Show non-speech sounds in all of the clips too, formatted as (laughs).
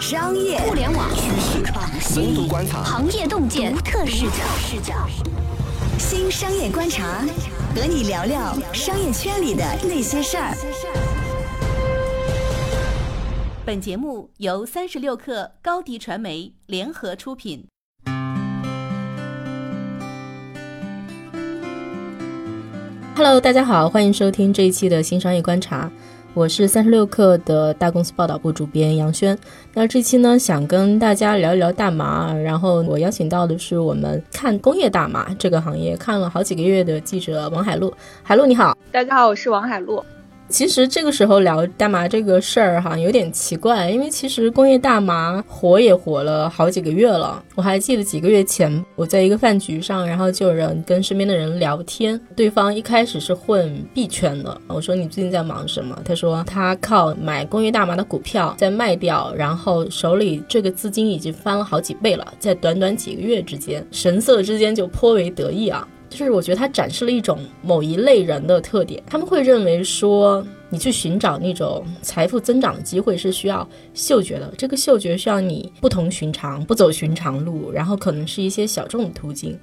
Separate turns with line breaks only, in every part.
商业、
互联网、
趋势、深度观察、
行业洞见、
独特视角。新商业观察，和你聊聊商业圈里的那些事儿。
本节目由三十六克高低传媒联合出品。Hello，大家好，欢迎收听这一期的新商业观察，我是三十六氪的大公司报道部主编杨轩。那这期呢，想跟大家聊一聊大麻，然后我邀请到的是我们看工业大麻这个行业看了好几个月的记者王海璐。海璐你好，
大家好，我是王海璐。
其实这个时候聊大麻这个事儿哈，有点奇怪，因为其实工业大麻火也火了好几个月了。我还记得几个月前，我在一个饭局上，然后就有人跟身边的人聊天，对方一开始是混币圈的，我说你最近在忙什么？他说他靠买工业大麻的股票再卖掉，然后手里这个资金已经翻了好几倍了，在短短几个月之间，神色之间就颇为得意啊。就是我觉得它展示了一种某一类人的特点，他们会认为说，你去寻找那种财富增长的机会是需要嗅觉的，这个嗅觉需要你不同寻常，不走寻常路，然后可能是一些小众的途径，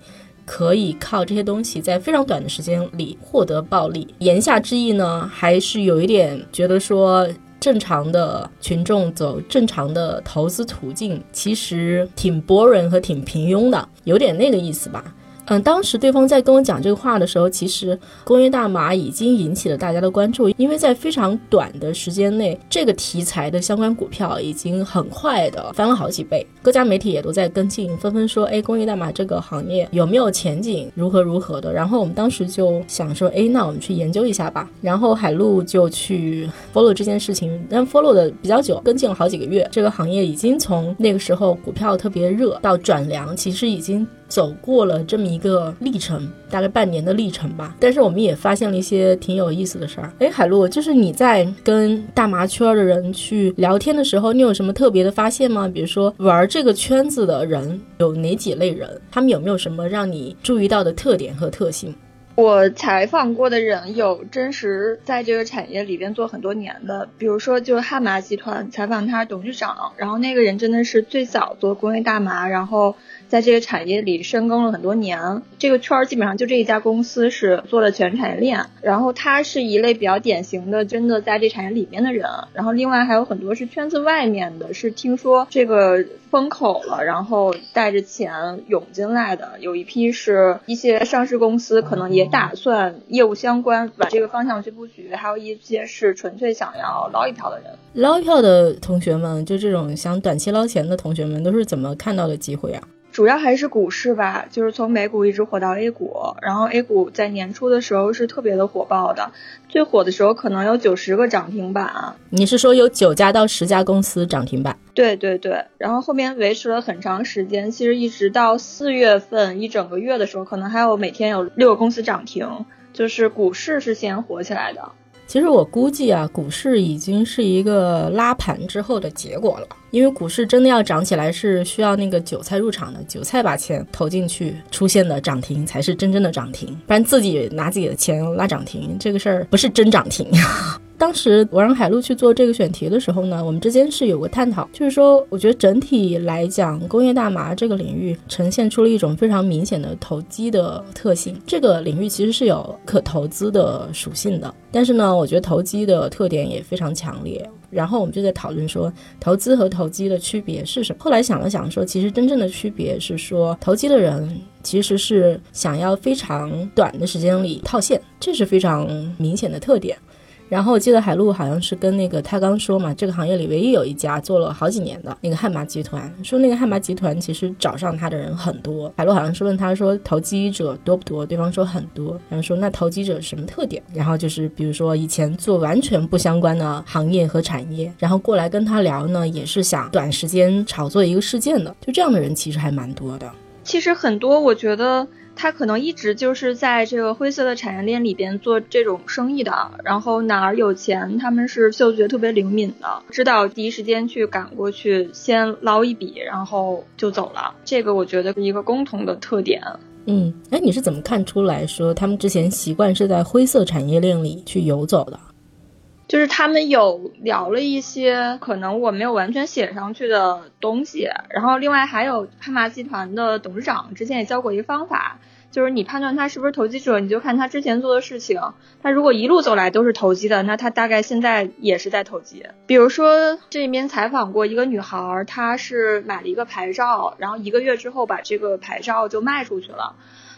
可以靠这些东西在非常短的时间里获得暴利。言下之意呢，还是有一点觉得说，正常的群众走正常的投资途径，其实挺 boring 和挺平庸的，有点那个意思吧。嗯，当时对方在跟我讲这个话的时候，其实工业大麻已经引起了大家的关注，因为在非常短的时间内，这个题材的相关股票已经很快的翻了好几倍，各家媒体也都在跟进，纷纷说，哎，工业大麻这个行业有没有前景，如何如何的。然后我们当时就想说，哎，那我们去研究一下吧。然后海陆就去 follow 这件事情，但 follow 的比较久，跟进了好几个月。这个行业已经从那个时候股票特别热到转凉，其实已经。走过了这么一个历程，大概半年的历程吧。但是我们也发现了一些挺有意思的事儿。哎，海璐，就是你在跟大麻圈的人去聊天的时候，你有什么特别的发现吗？比如说玩这个圈子的人有哪几类人？他们有没有什么让你注意到的特点和特性？
我采访过的人有真实在这个产业里边做很多年的，比如说就汉麻集团采访他董事长，然后那个人真的是最早做工业大麻，然后。在这个产业里深耕了很多年，这个圈儿基本上就这一家公司是做了全产业链。然后他是一类比较典型的，真的在这产业里面的人。然后另外还有很多是圈子外面的，是听说这个风口了，然后带着钱涌进来的。有一批是一些上市公司，可能也打算业务相关，往这个方向去布局。还有一些是纯粹想要捞一票的人。
捞一票的同学们，就这种想短期捞钱的同学们，都是怎么看到的机会啊？
主要还是股市吧，就是从美股一直火到 A 股，然后 A 股在年初的时候是特别的火爆的，最火的时候可能有九十个涨停板。
你是说有九家到十家公司涨停板？
对对对，然后后面维持了很长时间，其实一直到四月份一整个月的时候，可能还有每天有六个公司涨停，就是股市是先火起来的。
其实我估计啊，股市已经是一个拉盘之后的结果了。因为股市真的要涨起来，是需要那个韭菜入场的，韭菜把钱投进去，出现的涨停才是真正的涨停，不然自己拿自己的钱拉涨停，这个事儿不是真涨停。当时我让海陆去做这个选题的时候呢，我们之间是有个探讨，就是说，我觉得整体来讲，工业大麻这个领域呈现出了一种非常明显的投机的特性。这个领域其实是有可投资的属性的，但是呢，我觉得投机的特点也非常强烈。然后我们就在讨论说，投资和投机的区别是什么？后来想了想，说其实真正的区别是说，投机的人其实是想要非常短的时间里套现，这是非常明显的特点。然后我记得海陆好像是跟那个他刚说嘛，这个行业里唯一有一家做了好几年的那个汉麻集团，说那个汉麻集团其实找上他的人很多。海陆好像是问他说投机者多不多，对方说很多。然后说那投机者什么特点？然后就是比如说以前做完全不相关的行业和产业，然后过来跟他聊呢，也是想短时间炒作一个事件的。就这样的人其实还蛮多的。
其实很多，我觉得。他可能一直就是在这个灰色的产业链里边做这种生意的，然后哪儿有钱，他们是嗅觉特别灵敏的，知道第一时间去赶过去，先捞一笔，然后就走了。这个我觉得是一个共同的特点。
嗯，哎，你是怎么看出来说他们之前习惯是在灰色产业链里去游走的？
就是他们有聊了一些可能我没有完全写上去的东西，然后另外还有汉麻集团的董事长之前也教过一个方法，就是你判断他是不是投机者，你就看他之前做的事情，他如果一路走来都是投机的，那他大概现在也是在投机。比如说这边采访过一个女孩，她是买了一个牌照，然后一个月之后把这个牌照就卖出去了。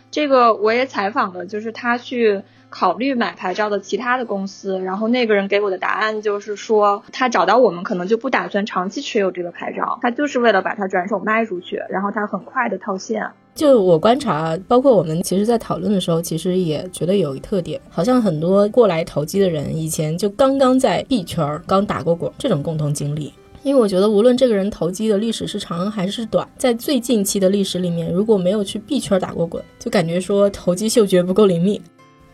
这个我也采访了，就是她去。考虑买牌照的其他的公司，然后那个人给我的答案就是说，他找到我们可能就不打算长期持有这个牌照，他就是为了把它转手卖出去，然后他很快的套现。
就我观察，包括我们其实，在讨论的时候，其实也觉得有一特点，好像很多过来投机的人，以前就刚刚在币圈刚打过滚，这种共同经历。因为我觉得，无论这个人投机的历史是长还是短，在最近期的历史里面，如果没有去币圈打过滚，就感觉说投机嗅觉不够灵敏。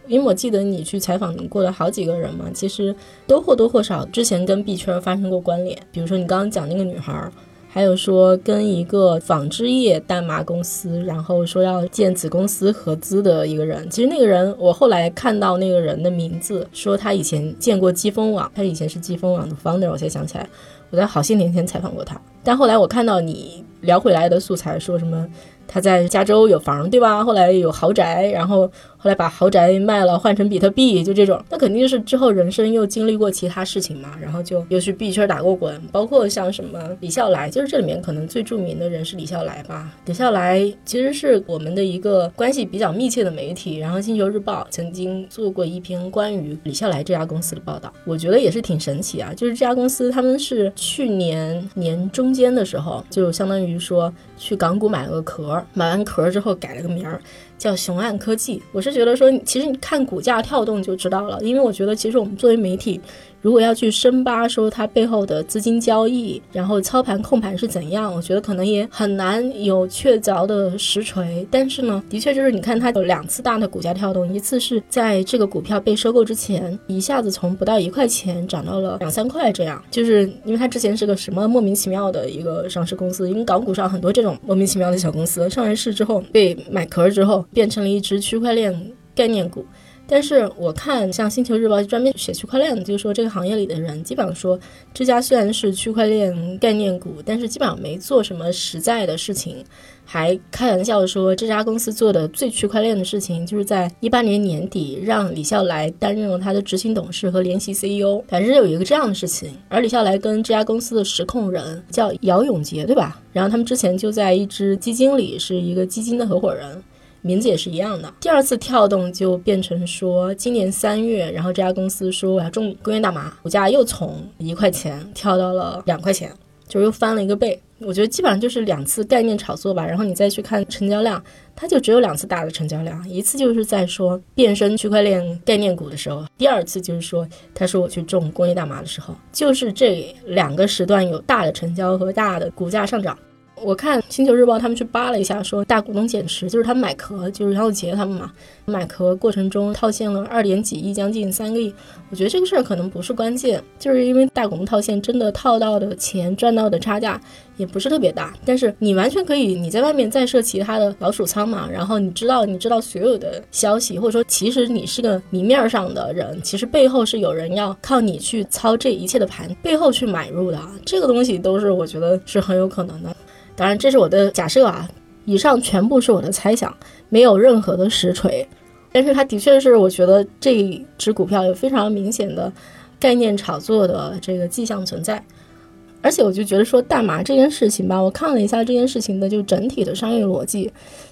因为我记得你去采访过的好几个人嘛，其实都或多或少之前跟币圈发生过关联。比如说你刚刚讲那个女孩，还有说跟一个纺织业大麻公司，然后说要建子公司合资的一个人。其实那个人，我后来看到那个人的名字，说他以前见过季风网，他以前是季风网的 founder，我才想起来，我在好些年前采访过他。但后来我看到你聊回来的素材，说什么他在加州有房，对吧？后来有豪宅，然后。后来把豪宅卖了，换成比特币，就这种，那肯定是之后人生又经历过其他事情嘛，然后就又去币圈打过滚，包括像什么李笑来，就是这里面可能最著名的人是李笑来吧。李笑来其实是我们的一个关系比较密切的媒体，然后星球日报曾经做过一篇关于李笑来这家公司的报道，我觉得也是挺神奇啊。就是这家公司他们是去年年中间的时候，就相当于说去港股买了个壳，买完壳之后改了个名儿。叫雄岸科技，我是觉得说，其实你看股价跳动就知道了，因为我觉得其实我们作为媒体。如果要去深扒说它背后的资金交易，然后操盘控盘是怎样，我觉得可能也很难有确凿的实锤。但是呢，的确就是你看它有两次大的股价跳动，一次是在这个股票被收购之前，一下子从不到一块钱涨到了两三块，这样就是因为它之前是个什么莫名其妙的一个上市公司，因为港股上很多这种莫名其妙的小公司上完市之后被买壳之后，变成了一只区块链概念股。但是我看像星球日报专门写区块链的，就是说这个行业里的人基本上说，这家虽然是区块链概念股，但是基本上没做什么实在的事情，还开玩笑说这家公司做的最区块链的事情，就是在一八年年底让李笑来担任了他的执行董事和联席 CEO，反正有一个这样的事情。而李笑来跟这家公司的实控人叫姚永杰，对吧？然后他们之前就在一支基金里是一个基金的合伙人。名字也是一样的。第二次跳动就变成说，今年三月，然后这家公司说我要种工业大麻，股价又从一块钱跳到了两块钱，就又翻了一个倍。我觉得基本上就是两次概念炒作吧。然后你再去看成交量，它就只有两次大的成交量，一次就是在说变身区块链概念股的时候，第二次就是说他说我去种工业大麻的时候，就是这两个时段有大的成交和大的股价上涨。我看星球日报他们去扒了一下，说大股东减持，就是他们买壳，就是杨永杰他们嘛，买壳过程中套现了二点几亿，将近三个亿。我觉得这个事儿可能不是关键，就是因为大股东套现真的套到的钱赚到的差价也不是特别大。但是你完全可以你在外面再设其他的老鼠仓嘛，然后你知道你知道所有的消息，或者说其实你是个明面上的人，其实背后是有人要靠你去操这一切的盘，背后去买入的，这个东西都是我觉得是很有可能的。当然，这是我的假设啊，以上全部是我的猜想，没有任何的实锤。但是它的确是，我觉得这只股票有非常明显的概念炒作的这个迹象存在。而且我就觉得说，大麻这件事情吧，我看了一下这件事情的就整体的商业逻辑，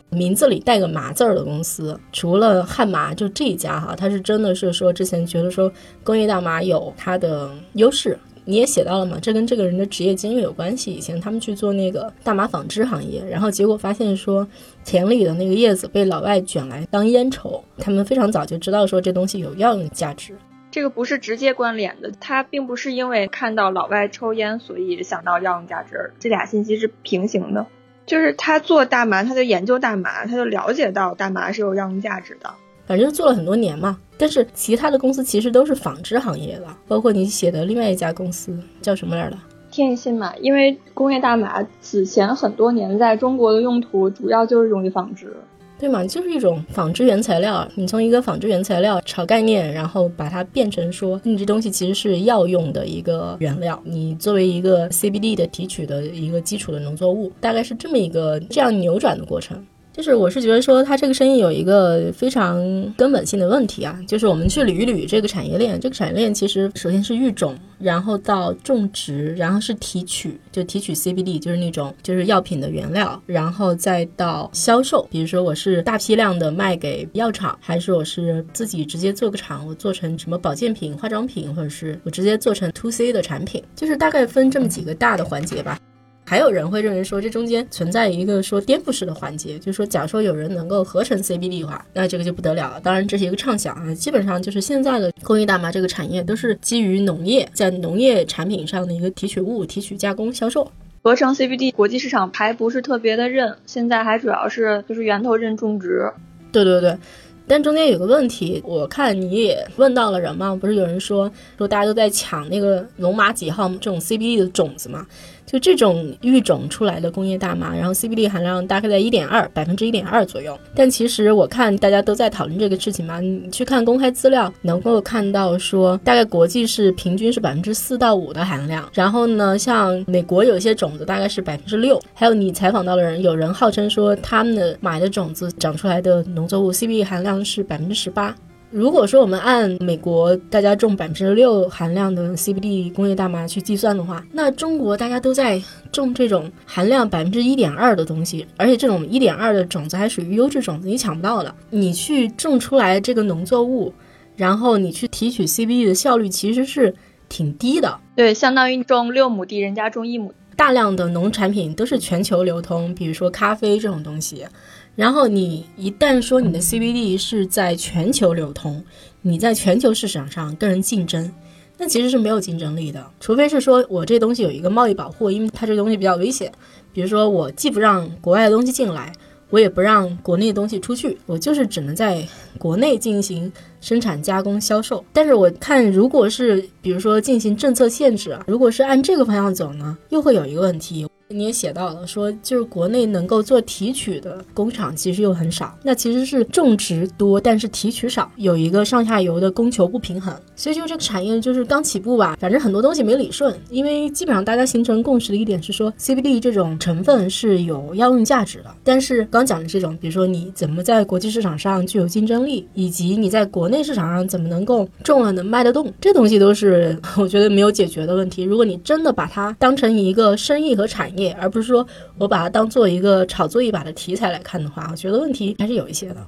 名字里带个“麻”字儿的公司，除了汉麻，就这一家哈，它是真的是说之前觉得说工业大麻有它的优势。你也写到了嘛？这跟这个人的职业经历有关系。以前他们去做那个大麻纺织行业，然后结果发现说田里的那个叶子被老外卷来当烟抽，他们非常早就知道说这东西有药用价值。
这个不是直接关联的，他并不是因为看到老外抽烟所以想到药用价值，这俩信息是平行的。就是他做大麻，他就研究大麻，他就了解到大麻是有药用价值的。
反正做了很多年嘛，但是其他的公司其实都是纺织行业的，包括你写的另外一家公司叫什么来着？
天信嘛，因为工业大麻此前很多年在中国的用途主要就是用于纺织。
对嘛？就是一种纺织原材料，你从一个纺织原材料炒概念，然后把它变成说你这东西其实是药用的一个原料，你作为一个 CBD 的提取的一个基础的农作物，大概是这么一个这样扭转的过程。就是我是觉得说，它这个生意有一个非常根本性的问题啊，就是我们去捋一捋这个产业链。这个产业链其实首先是育种，然后到种植，然后是提取，就提取 CBD，就是那种就是药品的原料，然后再到销售。比如说我是大批量的卖给药厂，还是我是自己直接做个厂，我做成什么保健品、化妆品，或者是我直接做成 To C 的产品，就是大概分这么几个大的环节吧。还有人会认为说，这中间存在一个说颠覆式的环节，就是说，假如说有人能够合成 CBD 的话，那这个就不得了了。当然，这是一个畅想啊。基本上就是现在的工业大麻这个产业都是基于农业，在农业产品上的一个提取物、提取、加工、销售。
合成 CBD 国际市场还不是特别的认，现在还主要是就是源头认种植。
对对对。但中间有个问题，我看你也问到了人嘛，不是有人说说大家都在抢那个龙马几号这种 CBD 的种子嘛？就这种育种出来的工业大麻，然后 CBD 含量大概在一点二百分之一点二左右。但其实我看大家都在讨论这个事情嘛，你去看公开资料，能够看到说大概国际是平均是百分之四到五的含量。然后呢，像美国有些种子大概是百分之六。还有你采访到的人，有人号称说他们的买的种子长出来的农作物 CBD 含量是百分之十八。如果说我们按美国大家种百分之六含量的 CBD 工业大麻去计算的话，那中国大家都在种这种含量百分之一点二的东西，而且这种一点二的种子还属于优质种子，你抢不到的。你去种出来这个农作物，然后你去提取 CBD 的效率其实是挺低的。
对，相当于种六亩地，人家种一亩。
大量的农产品都是全球流通，比如说咖啡这种东西。然后你一旦说你的 CBD 是在全球流通，你在全球市场上跟人竞争，那其实是没有竞争力的。除非是说我这东西有一个贸易保护，因为它这东西比较危险。比如说我既不让国外的东西进来，我也不让国内的东西出去，我就是只能在国内进行生产、加工、销售。但是我看，如果是比如说进行政策限制啊，如果是按这个方向走呢，又会有一个问题。你也写到了，说就是国内能够做提取的工厂其实又很少，那其实是种植多，但是提取少，有一个上下游的供求不平衡，所以就这个产业就是刚起步吧，反正很多东西没理顺，因为基本上大家形成共识的一点是说，CBD 这种成分是有药用价值的，但是刚讲的这种，比如说你怎么在国际市场上具有竞争力，以及你在国内市场上怎么能够种了能卖得动，这东西都是 (laughs) 我觉得没有解决的问题。如果你真的把它当成一个生意和产业而不是说我把它当做一个炒作一把的题材来看的话，我觉得问题还是有一些的。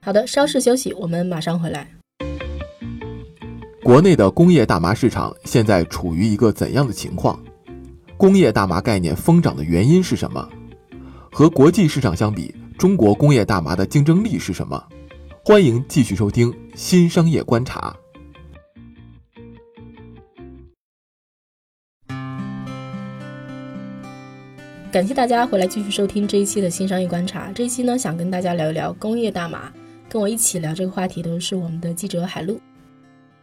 好的，稍事休息，我们马上回来。
国内的工业大麻市场现在处于一个怎样的情况？工业大麻概念疯涨的原因是什么？和国际市场相比，中国工业大麻的竞争力是什么？欢迎继续收听《新商业观察》。
感谢大家回来继续收听这一期的新商业观察。这一期呢，想跟大家聊一聊工业大麻。跟我一起聊这个话题的是我们的记者海璐。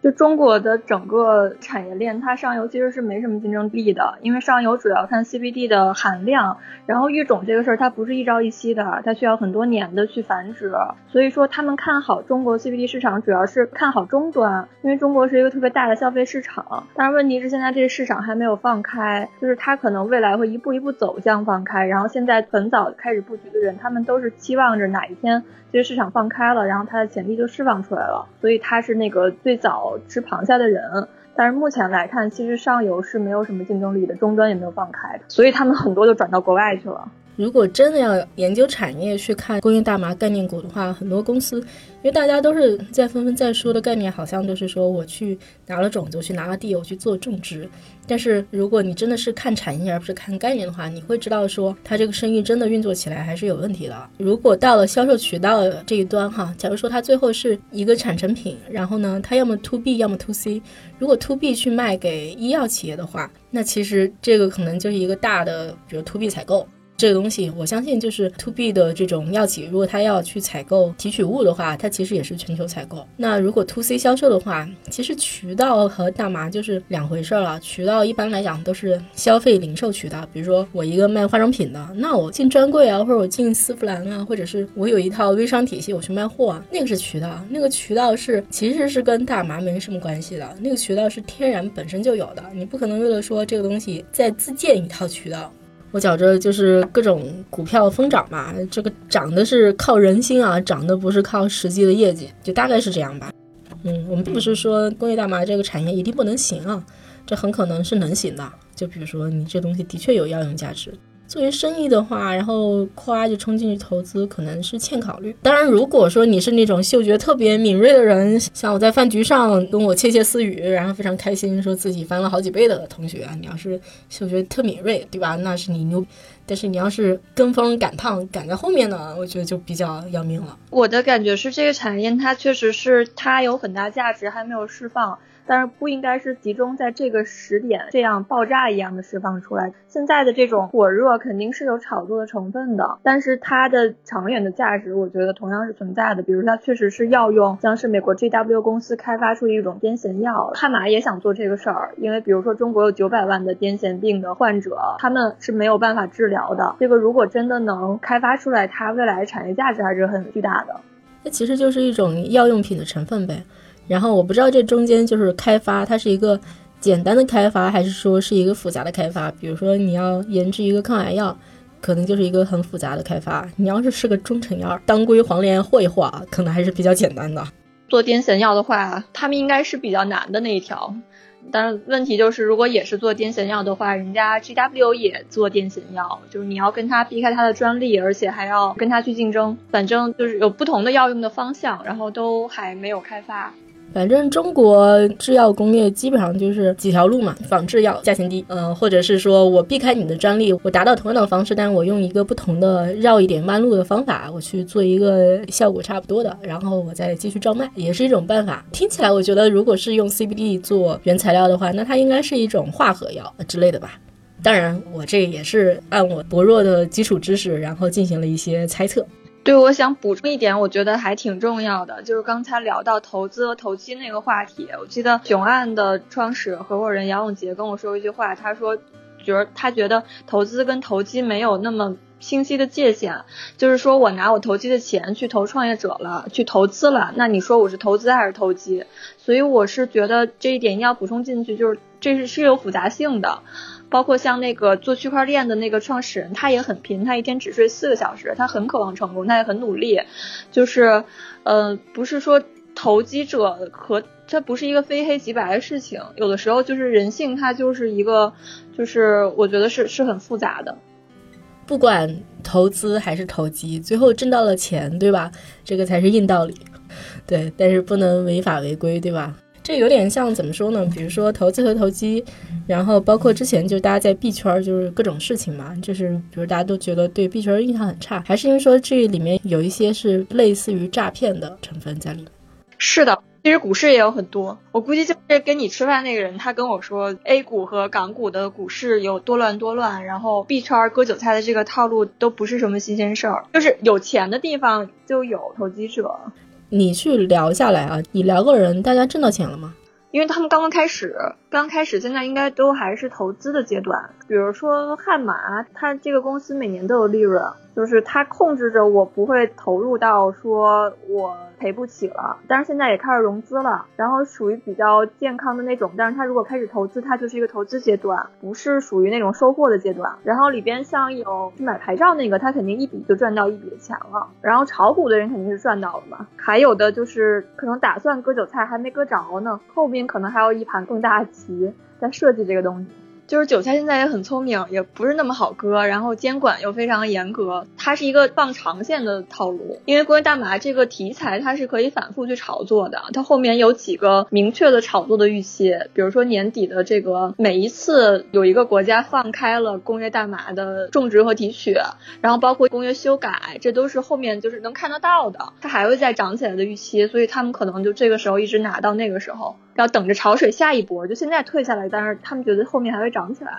就中国的整个产业链，它上游其实是没什么竞争力的，因为上游主要看 CBD 的含量，然后育种这个事儿它不是一朝一夕的，它需要很多年的去繁殖，所以说他们看好中国 CBD 市场，主要是看好终端，因为中国是一个特别大的消费市场。但是问题是现在这个市场还没有放开，就是它可能未来会一步一步走向放开，然后现在很早开始布局的人，他们都是期望着哪一天这个市场放开了，然后它的潜力就释放出来了，所以它是那个最早。吃螃蟹的人，但是目前来看，其实上游是没有什么竞争力的，终端也没有放开，所以他们很多就转到国外去了。
如果真的要研究产业去看工业大麻概念股的话，很多公司，因为大家都是在纷纷在说的概念，好像都是说我去拿了种子，我去拿了地，我去做种植。但是如果你真的是看产业而不是看概念的话，你会知道说它这个生意真的运作起来还是有问题的。如果到了销售渠道这一端哈，假如说它最后是一个产成品，然后呢，它要么 to B 要么 to C，如果 to B 去卖给医药企业的话，那其实这个可能就是一个大的，比如 to B 采购。这个东西，我相信就是 to B 的这种药企，如果他要去采购提取物的话，它其实也是全球采购。那如果 to C 销售的话，其实渠道和大麻就是两回事了。渠道一般来讲都是消费零售渠道，比如说我一个卖化妆品的，那我进专柜啊，或者我进丝芙兰啊，或者是我有一套微商体系，我去卖货，啊，那个是渠道。那个渠道是其实是跟大麻没什么关系的，那个渠道是天然本身就有的，你不可能为了说这个东西再自建一套渠道。我觉着就是各种股票疯涨吧，这个涨的是靠人心啊，涨的不是靠实际的业绩，就大概是这样吧。嗯，我们并不是说工业大麻这个产业一定不能行啊，这很可能是能行的。就比如说你这东西的确有药用价值。作为生意的话，然后夸就冲进去投资，可能是欠考虑。当然，如果说你是那种嗅觉特别敏锐的人，像我在饭局上跟我窃窃私语，然后非常开心，说自己翻了好几倍的同学啊，你要是嗅觉特敏锐，对吧？那是你牛。但是你要是跟风赶趟赶在后面呢，我觉得就比较要命了。
我的感觉是，这个产业它确实是它有很大价值，还没有释放。但是不应该是集中在这个时点这样爆炸一样的释放出来。现在的这种火热肯定是有炒作的成分的，但是它的长远的价值，我觉得同样是存在的。比如它确实是药用，像是美国 GW 公司开发出一种癫痫药，汉马也想做这个事儿，因为比如说中国有九百万的癫痫病的患者，他们是没有办法治疗的。这个如果真的能开发出来，它未来产业价值还是很巨大的。
那其实就是一种药用品的成分呗。然后我不知道这中间就是开发，它是一个简单的开发，还是说是一个复杂的开发？比如说你要研制一个抗癌药，可能就是一个很复杂的开发。你要是是个中成药，当归黄连和一和，可能还是比较简单的。
做癫痫药的话，他们应该是比较难的那一条。但是问题就是，如果也是做癫痫药的话，人家 GW 也做癫痫药，就是你要跟他避开他的专利，而且还要跟他去竞争。反正就是有不同的药用的方向，然后都还没有开发。
反正中国制药工业基本上就是几条路嘛，仿制药价钱低，嗯，或者是说我避开你的专利，我达到同样的方式，但我用一个不同的绕一点弯路的方法，我去做一个效果差不多的，然后我再继续照卖，也是一种办法。听起来我觉得，如果是用 CBD 做原材料的话，那它应该是一种化合药之类的吧？当然，我这也是按我薄弱的基础知识，然后进行了一些猜测。
对，我想补充一点，我觉得还挺重要的，就是刚才聊到投资和投机那个话题。我记得雄岸的创始合伙人杨永杰跟我说一句话，他说，觉得他觉得投资跟投机没有那么清晰的界限，就是说我拿我投机的钱去投创业者了，去投资了，那你说我是投资还是投机？所以我是觉得这一点一定要补充进去，就是这是是有复杂性的。包括像那个做区块链的那个创始人，他也很拼，他一天只睡四个小时，他很渴望成功，他也很努力。就是，呃，不是说投机者和他不是一个非黑即白的事情，有的时候就是人性，它就是一个，就是我觉得是是很复杂的。
不管投资还是投机，最后挣到了钱，对吧？这个才是硬道理。对，但是不能违法违规，对吧？这有点像怎么说呢？比如说投资和投机，然后包括之前就大家在币圈就是各种事情嘛，就是比如大家都觉得对币圈印象很差，还是因为说这里面有一些是类似于诈骗的成分在里面。
是的，其实股市也有很多，我估计就是跟你吃饭那个人，他跟我说 A 股和港股的股市有多乱多乱，然后币圈割韭菜的这个套路都不是什么新鲜事儿，就是有钱的地方就有投机者。
你去聊下来啊，你聊个人，大家挣到钱了吗？
因为他们刚刚开始，刚开始，现在应该都还是投资的阶段。比如说悍马，它这个公司每年都有利润，就是它控制着我不会投入到说我。赔不起了，但是现在也开始融资了，然后属于比较健康的那种。但是它如果开始投资，它就是一个投资阶段，不是属于那种收获的阶段。然后里边像有去买牌照那个，他肯定一笔就赚到一笔的钱了。然后炒股的人肯定是赚到了嘛。还有的就是可能打算割韭菜还没割着呢，后面可能还有一盘更大的棋在设计这个东西。就是韭菜现在也很聪明，也不是那么好割，然后监管又非常严格，它是一个放长线的套路。因为关于大麻这个题材，它是可以反复去炒作的，它后面有几个明确的炒作的预期，比如说年底的这个每一次有一个国家放开了工业大麻的种植和提取，然后包括工业修改，这都是后面就是能看得到的，它还会再涨起来的预期，所以他们可能就这个时候一直拿到那个时候。要等着潮水下一波，就现在退下来，但是他们觉得后面还会涨起来。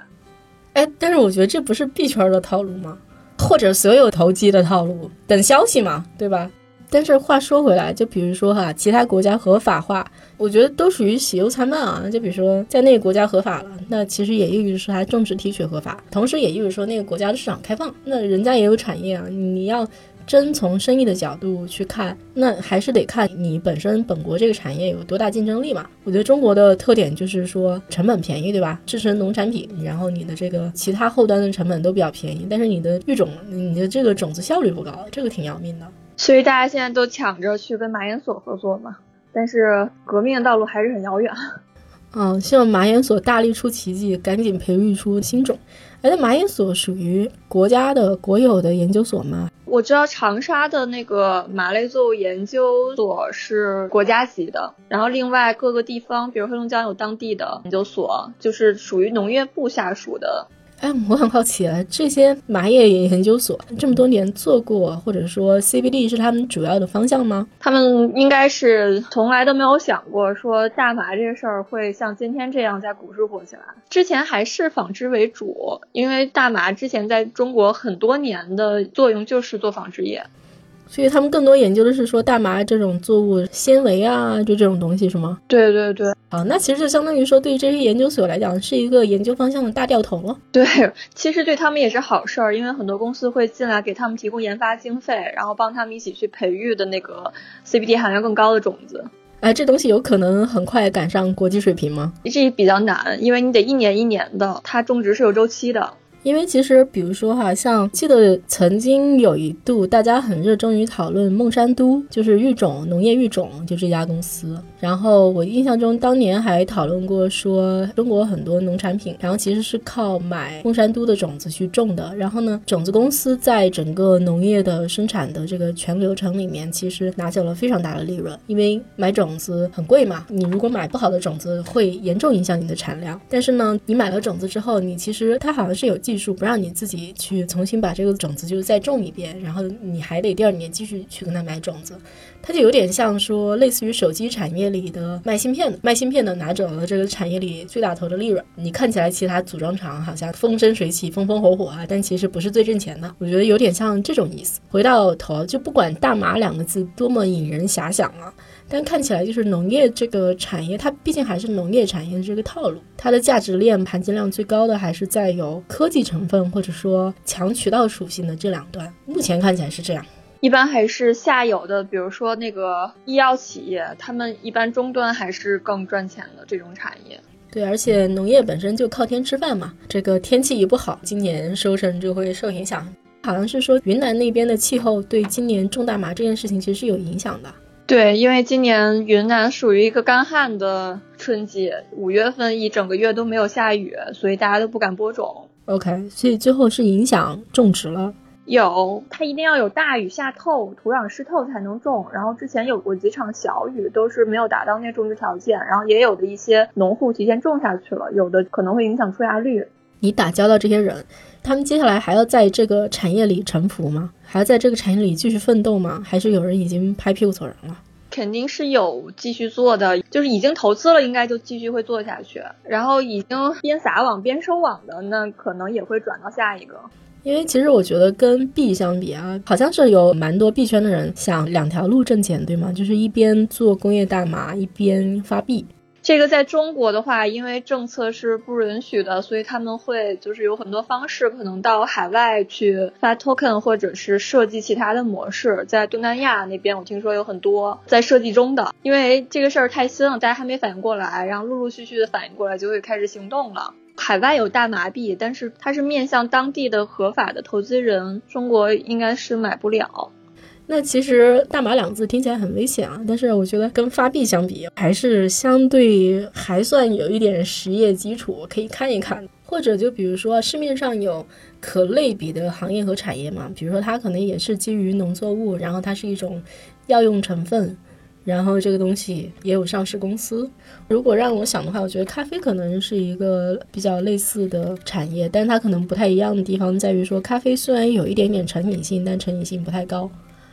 哎，但是我觉得这不是币圈的套路吗？或者所有投机的套路，等消息嘛，对吧？但是话说回来，就比如说哈，其他国家合法化，我觉得都属于喜忧参半啊。就比如说在那个国家合法了，那其实也意味着说它种植提取合法，同时也意味着说那个国家的市场开放，那人家也有产业啊，你要。真从生意的角度去看，那还是得看你本身本国这个产业有多大竞争力嘛。我觉得中国的特点就是说成本便宜，对吧？制成农产品，然后你的这个其他后端的成本都比较便宜，但是你的育种，你的这个种子效率不高，这个挺要命的。
所以大家现在都抢着去跟马研所合作嘛，但是革命的道路还是很遥远。
嗯，希望马研所大力出奇迹，赶紧培育出新种。哎，那马研所属于国家的国有的研究所吗？
我知道长沙的那个马类作物研究所是国家级的，然后另外各个地方，比如黑龙江有当地的研究所，就是属于农业部下属的。
哎，我很好奇啊，这些麻叶研究所这么多年做过，或者说 CBD 是他们主要的方向吗？
他们应该是从来都没有想过说大麻这个事儿会像今天这样在股市火起来。之前还是纺织为主，因为大麻之前在中国很多年的作用就是做纺织业。
所以他们更多研究的是说大麻这种作物纤维啊，就这种东西是吗？
对对对，
啊，那其实就相当于说对于这些研究所来讲是一个研究方向的大掉头了。
对，其实对他们也是好事儿，因为很多公司会进来给他们提供研发经费，然后帮他们一起去培育的那个 CBD 含量更高的种子。
哎，这东西有可能很快赶上国际水平吗？
这比较难，因为你得一年一年的，它种植是有周期的。
因为其实，比如说哈，像记得曾经有一度，大家很热衷于讨论孟山都，就是育种农业育种，就这家公司。然后我印象中，当年还讨论过说，中国很多农产品，然后其实是靠买孟山都的种子去种的。然后呢，种子公司在整个农业的生产的这个全流程里面，其实拿走了非常大的利润，因为买种子很贵嘛。你如果买不好的种子，会严重影响你的产量。但是呢，你买了种子之后，你其实它好像是有。技术不让你自己去重新把这个种子就是再种一遍，然后你还得第二年继续去跟他买种子，它就有点像说类似于手机产业里的卖芯片的，(laughs) 卖芯片的拿走了这个产业里最大头的利润。你看起来其他组装厂好像风生水起、风风火火啊，但其实不是最挣钱的。我觉得有点像这种意思。回到头，就不管大麻两个字多么引人遐想啊。但看起来就是农业这个产业，它毕竟还是农业产业的这个套路，它的价值链含金量最高的还是在有科技成分或者说强渠道属性的这两端。目前看起来是这样，
一般还是下游的，比如说那个医药企业，他们一般终端还是更赚钱的这种产业。
对，而且农业本身就靠天吃饭嘛，这个天气一不好，今年收成就会受影响。好像是说云南那边的气候对今年种大麻这件事情其实是有影响的。
对，因为今年云南属于一个干旱的春季，五月份一整个月都没有下雨，所以大家都不敢播种。
OK，所以最后是影响种植了。
有，它一定要有大雨下透，土壤湿透才能种。然后之前有过几场小雨，都是没有达到那种植条件。然后也有的一些农户提前种下去了，有的可能会影响出芽率。
你打交道这些人，他们接下来还要在这个产业里沉浮吗？还要在这个产业里继续奋斗吗？还是有人已经拍屁股走人了？
肯定是有继续做的，就是已经投资了，应该就继续会做下去。然后已经边撒网边收网的，那可能也会转到下一个。
因为其实我觉得跟币相比啊，好像是有蛮多币圈的人想两条路挣钱，对吗？就是一边做工业大麻，一边发币。
这个在中国的话，因为政策是不允许的，所以他们会就是有很多方式，可能到海外去发 token，或者是设计其他的模式。在东南亚那边，我听说有很多在设计中的，因为这个事儿太新了，大家还没反应过来，然后陆陆续续的反应过来，就会开始行动了。海外有大麻币，但是它是面向当地的合法的投资人，中国应该是买不了。
那其实“大麻”两字听起来很危险啊，但是我觉得跟发币相比，还是相对还算有一点实业基础，可以看一看。或者就比如说市面上有可类比的行业和产业嘛，比如说它可能也是基于农作物，然后它是一种药用成分，然后这个东西也有上市公司。如果让我想的话，我觉得咖啡可能是一个比较类似的产业，但它可能不太一样的地方在于说，咖啡虽然有一点点成瘾性，但成瘾性不太高。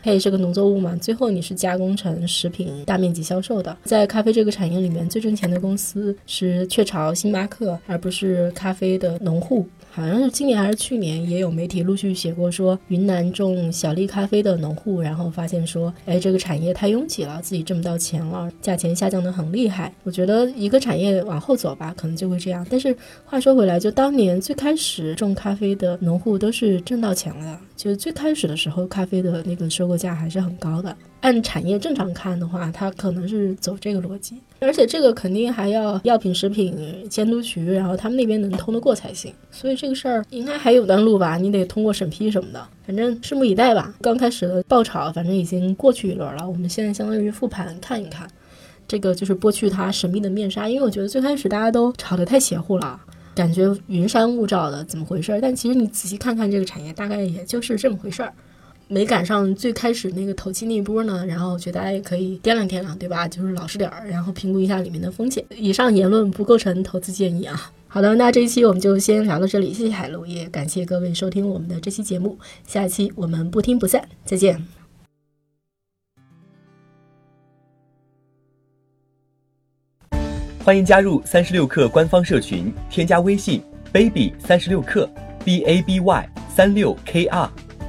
它也是个农作物嘛，最后你是加工成食品，大面积销售的。在咖啡这个产业里面，最挣钱的公司是雀巢、星巴克，而不是咖啡的农户。好像是今年还是去年，也有媒体陆续写过说，云南种小粒咖啡的农户，然后发现说，哎，这个产业太拥挤了，自己挣不到钱了，价钱下降的很厉害。我觉得一个产业往后走吧，可能就会这样。但是话说回来，就当年最开始种咖啡的农户都是挣到钱了的，就最开始的时候，咖啡的那个收购价还是很高的。按产业正常看的话，它可能是走这个逻辑，而且这个肯定还要药品食品监督局，然后他们那边能通得过才行。所以这个事儿应该还有段路吧，你得通过审批什么的，反正拭目以待吧。刚开始的爆炒，反正已经过去一轮了，我们现在相当于复盘看一看，这个就是剥去它神秘的面纱，因为我觉得最开始大家都炒得太邪乎了，感觉云山雾罩的，怎么回事？但其实你仔细看看这个产业，大概也就是这么回事儿。没赶上最开始那个投机那一波呢，然后觉得大家也可以掂量掂量，对吧？就是老实点儿，然后评估一下里面的风险。以上言论不构成投资建议啊。好的，那这一期我们就先聊到这里，谢谢海陆，也感谢各位收听我们的这期节目，下期我们不听不散，再见。
欢迎加入三十六氪官方社群，添加微信 baby 三十六氪 b a b y 三六 k r。